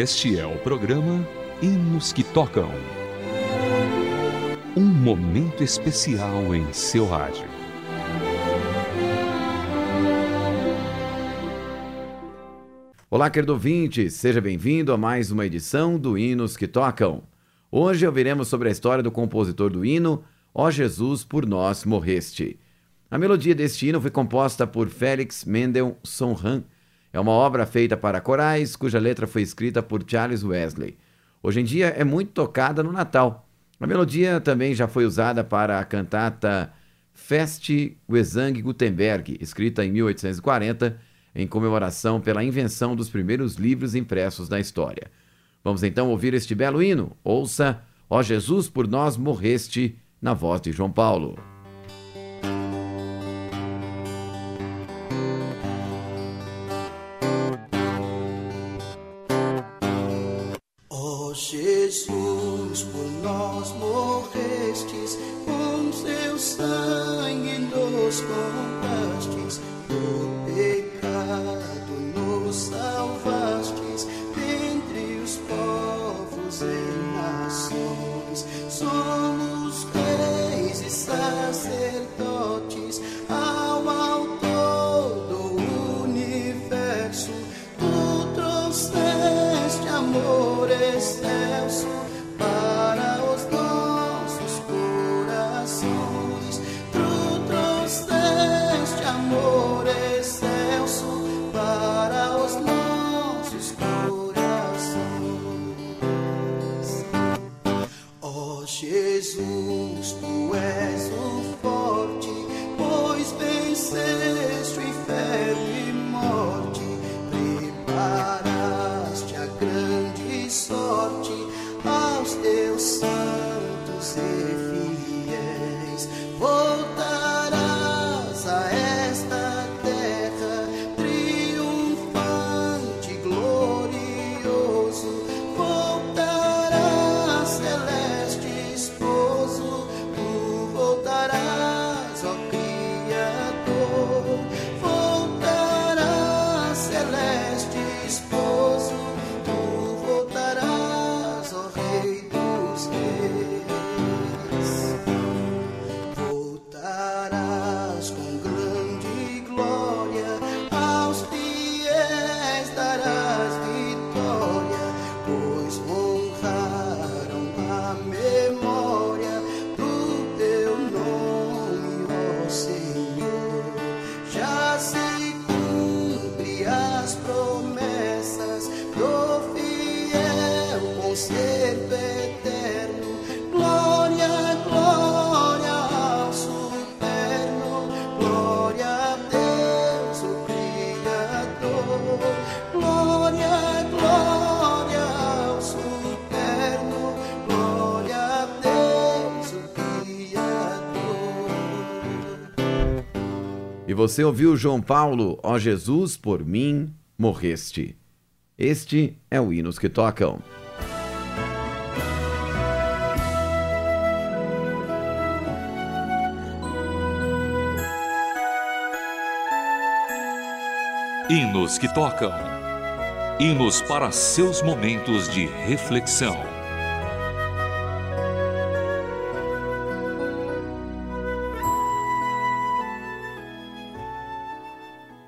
Este é o programa Hinos que Tocam. Um momento especial em seu rádio. Olá, querido ouvinte, seja bem-vindo a mais uma edição do Hinos que Tocam. Hoje ouviremos sobre a história do compositor do hino Ó Jesus, por nós morreste. A melodia deste hino foi composta por Félix Mendelssohn é uma obra feita para corais, cuja letra foi escrita por Charles Wesley. Hoje em dia é muito tocada no Natal. A melodia também já foi usada para a cantata Fest Gesang Gutenberg, escrita em 1840, em comemoração pela invenção dos primeiros livros impressos da história. Vamos então ouvir este belo hino. Ouça, ó Jesus, por nós morreste, na voz de João Paulo. Você ouviu João Paulo, ó Jesus, por mim morreste. Este é o Hinos que Tocam. Hinos que Tocam. Hinos para seus momentos de reflexão.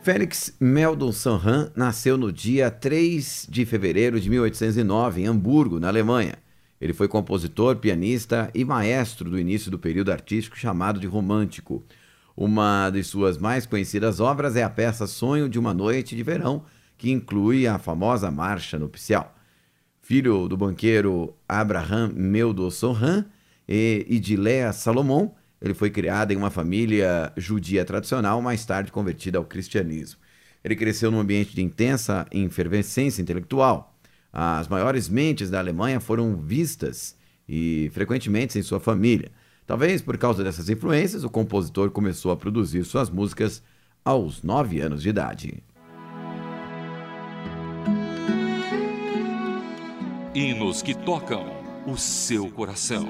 Félix Mendelssohn nasceu no dia 3 de fevereiro de 1809 em Hamburgo, na Alemanha. Ele foi compositor, pianista e maestro do início do período artístico chamado de Romântico. Uma de suas mais conhecidas obras é a peça Sonho de uma Noite de Verão, que inclui a famosa Marcha Nupcial. Filho do banqueiro Abraham Mendelssohn e de Lea Salomon, ele foi criado em uma família judia tradicional, mais tarde convertida ao cristianismo. Ele cresceu num ambiente de intensa efervescência intelectual. As maiores mentes da Alemanha foram vistas e frequentemente em sua família. Talvez por causa dessas influências, o compositor começou a produzir suas músicas aos nove anos de idade. Hinos que tocam o seu coração.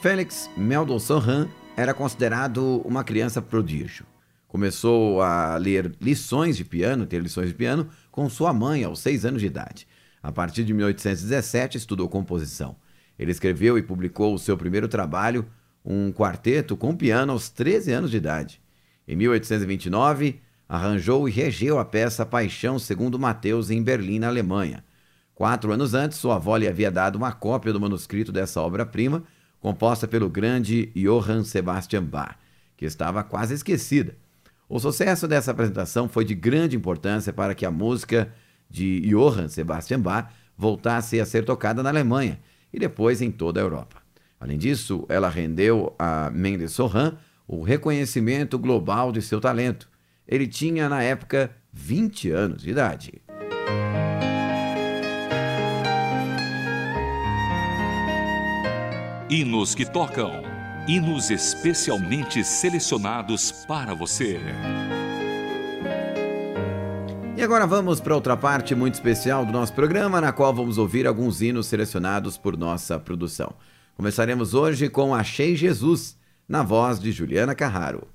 Félix Mendelssohn era considerado uma criança prodígio. Começou a ler lições de piano, ter lições de piano, com sua mãe aos seis anos de idade. A partir de 1817, estudou composição. Ele escreveu e publicou o seu primeiro trabalho, um quarteto com piano aos 13 anos de idade. Em 1829, arranjou e regeu a peça Paixão segundo Mateus em Berlim, na Alemanha. Quatro anos antes, sua avó lhe havia dado uma cópia do manuscrito dessa obra-prima, composta pelo grande Johann Sebastian Bach, que estava quase esquecida. O sucesso dessa apresentação foi de grande importância para que a música de Johann Sebastian Bach voltasse a ser tocada na Alemanha e depois em toda a Europa. Além disso, ela rendeu a Mendelssohn o reconhecimento global de seu talento. Ele tinha, na época, 20 anos de idade. Hinos que tocam. Hinos especialmente selecionados para você. E agora vamos para outra parte muito especial do nosso programa, na qual vamos ouvir alguns hinos selecionados por nossa produção. Começaremos hoje com Achei Jesus, na voz de Juliana Carraro.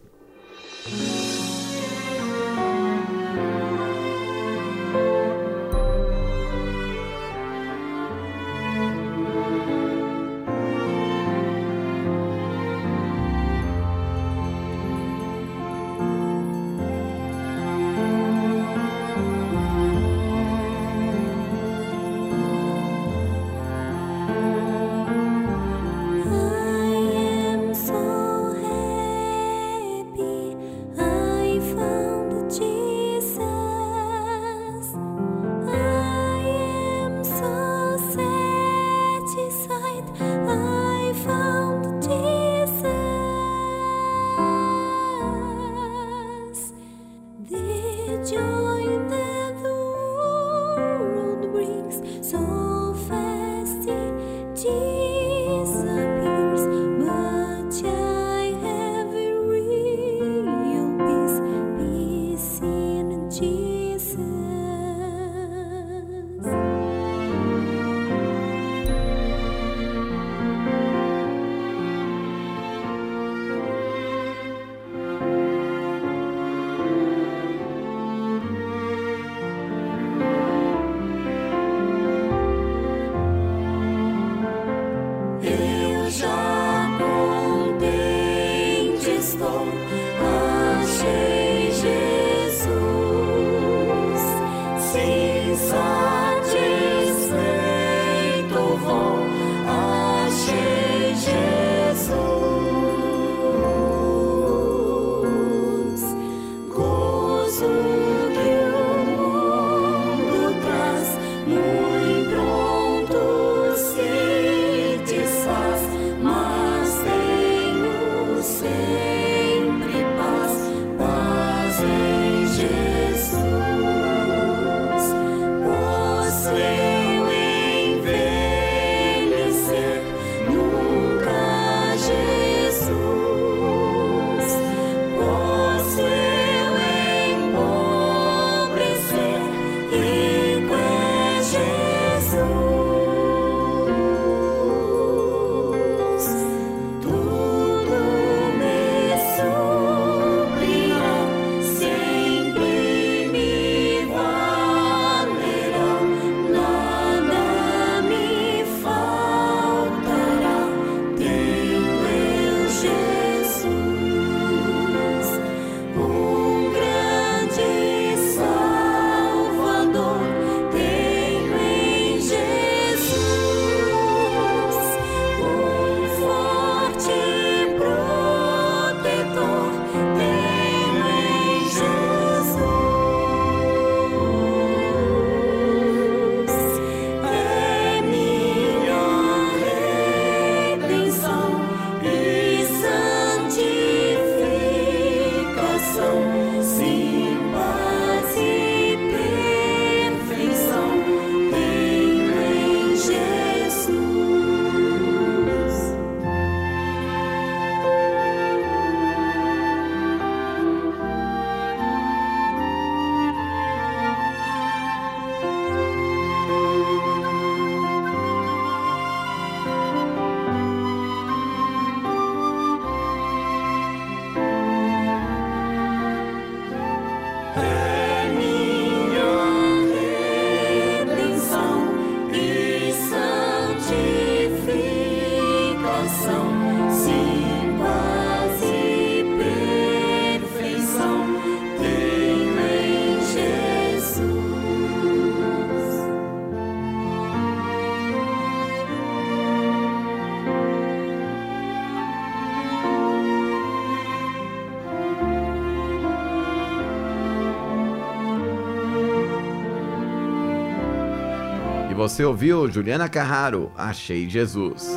Você ouviu Juliana Carraro, Achei Jesus.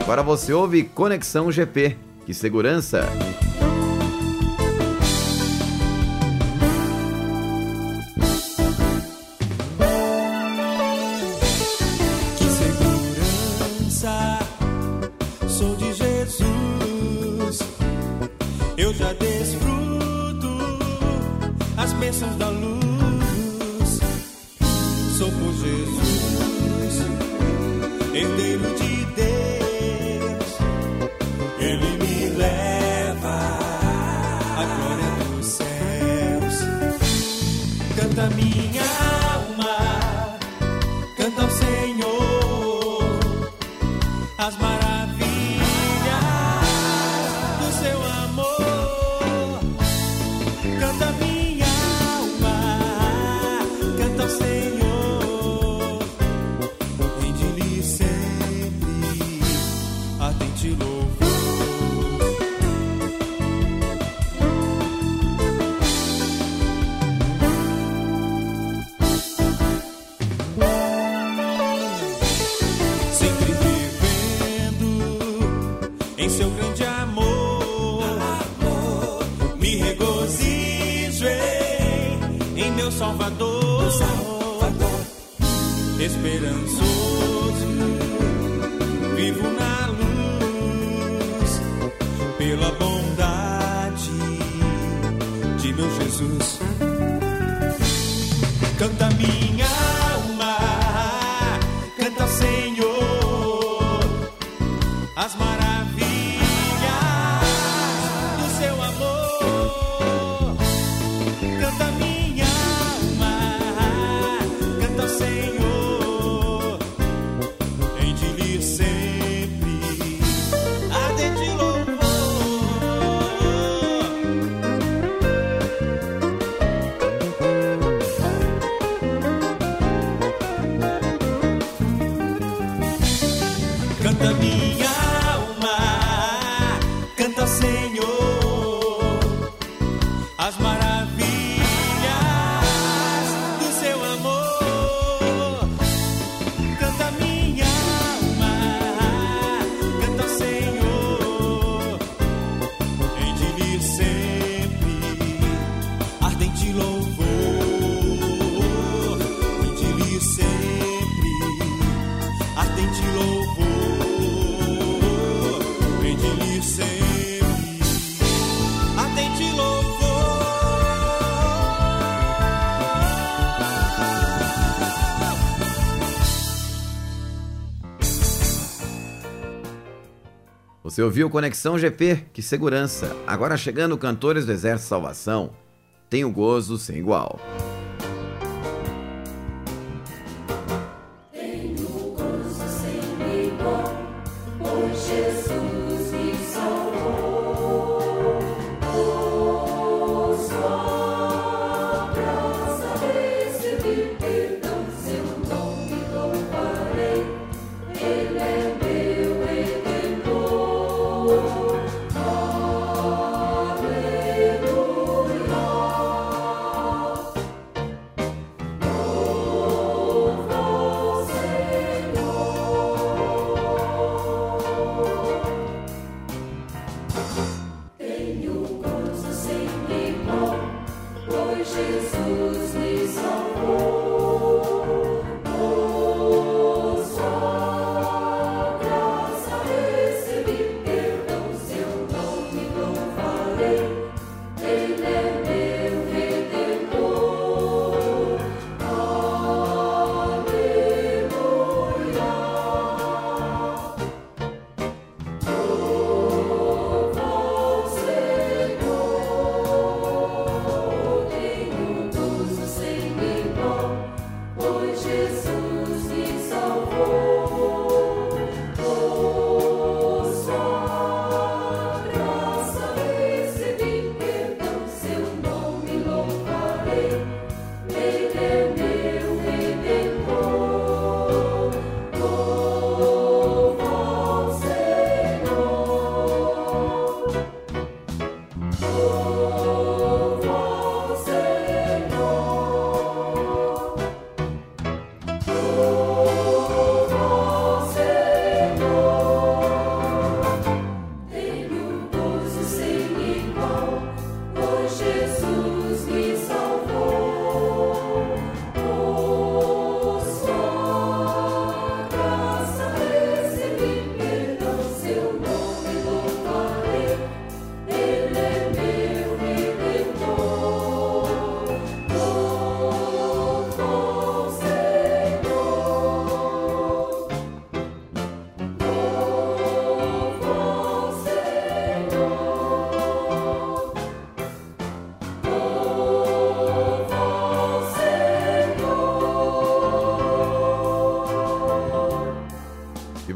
Agora você ouve Conexão GP, que segurança. as my Salvador, Salvador. Esperançoso, vivo na luz, pela bondade de meu Jesus. Canta minha Você ouviu Conexão GP, que segurança. Agora chegando cantores do Exército Salvação, tem o gozo sem igual.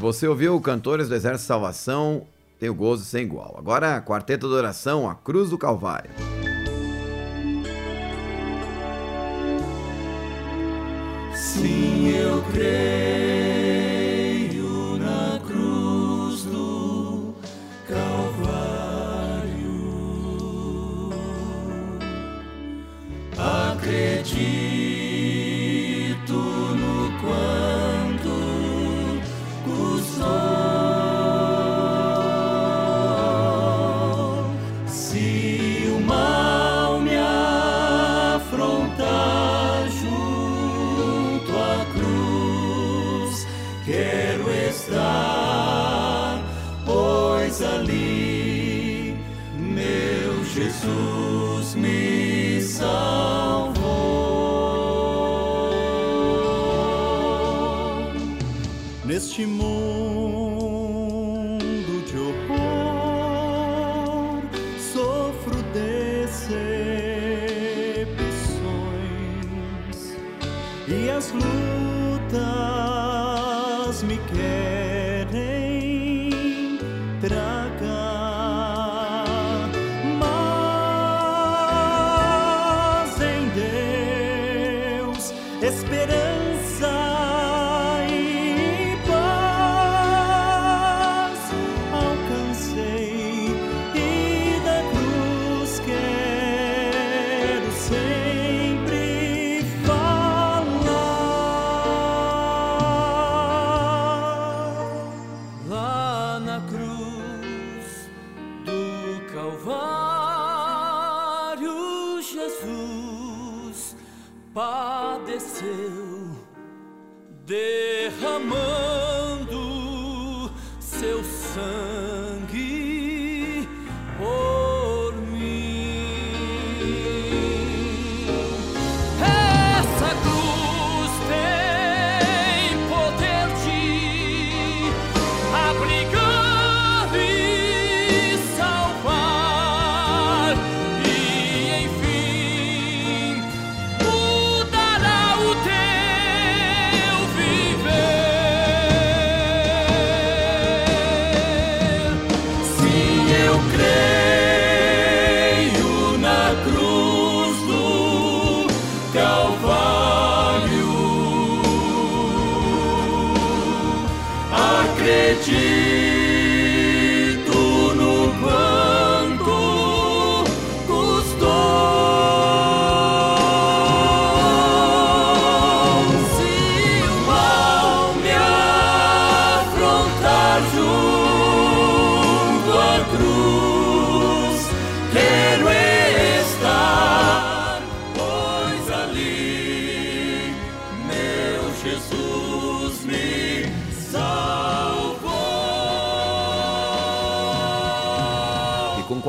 Você ouviu Cantores do Exército de Salvação, tem o gozo sem igual. Agora, Quarteto de Oração, A Cruz do Calvário. Neste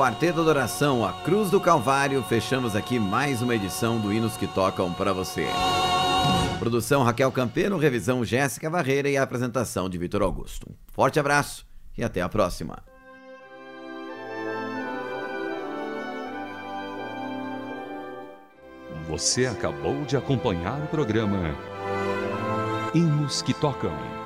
Quarteto de Oração, A Cruz do Calvário, fechamos aqui mais uma edição do Hinos que Tocam para você. Produção Raquel Campeno, revisão Jéssica Barreira e a apresentação de Vitor Augusto. Forte abraço e até a próxima. Você acabou de acompanhar o programa Hinos que Tocam.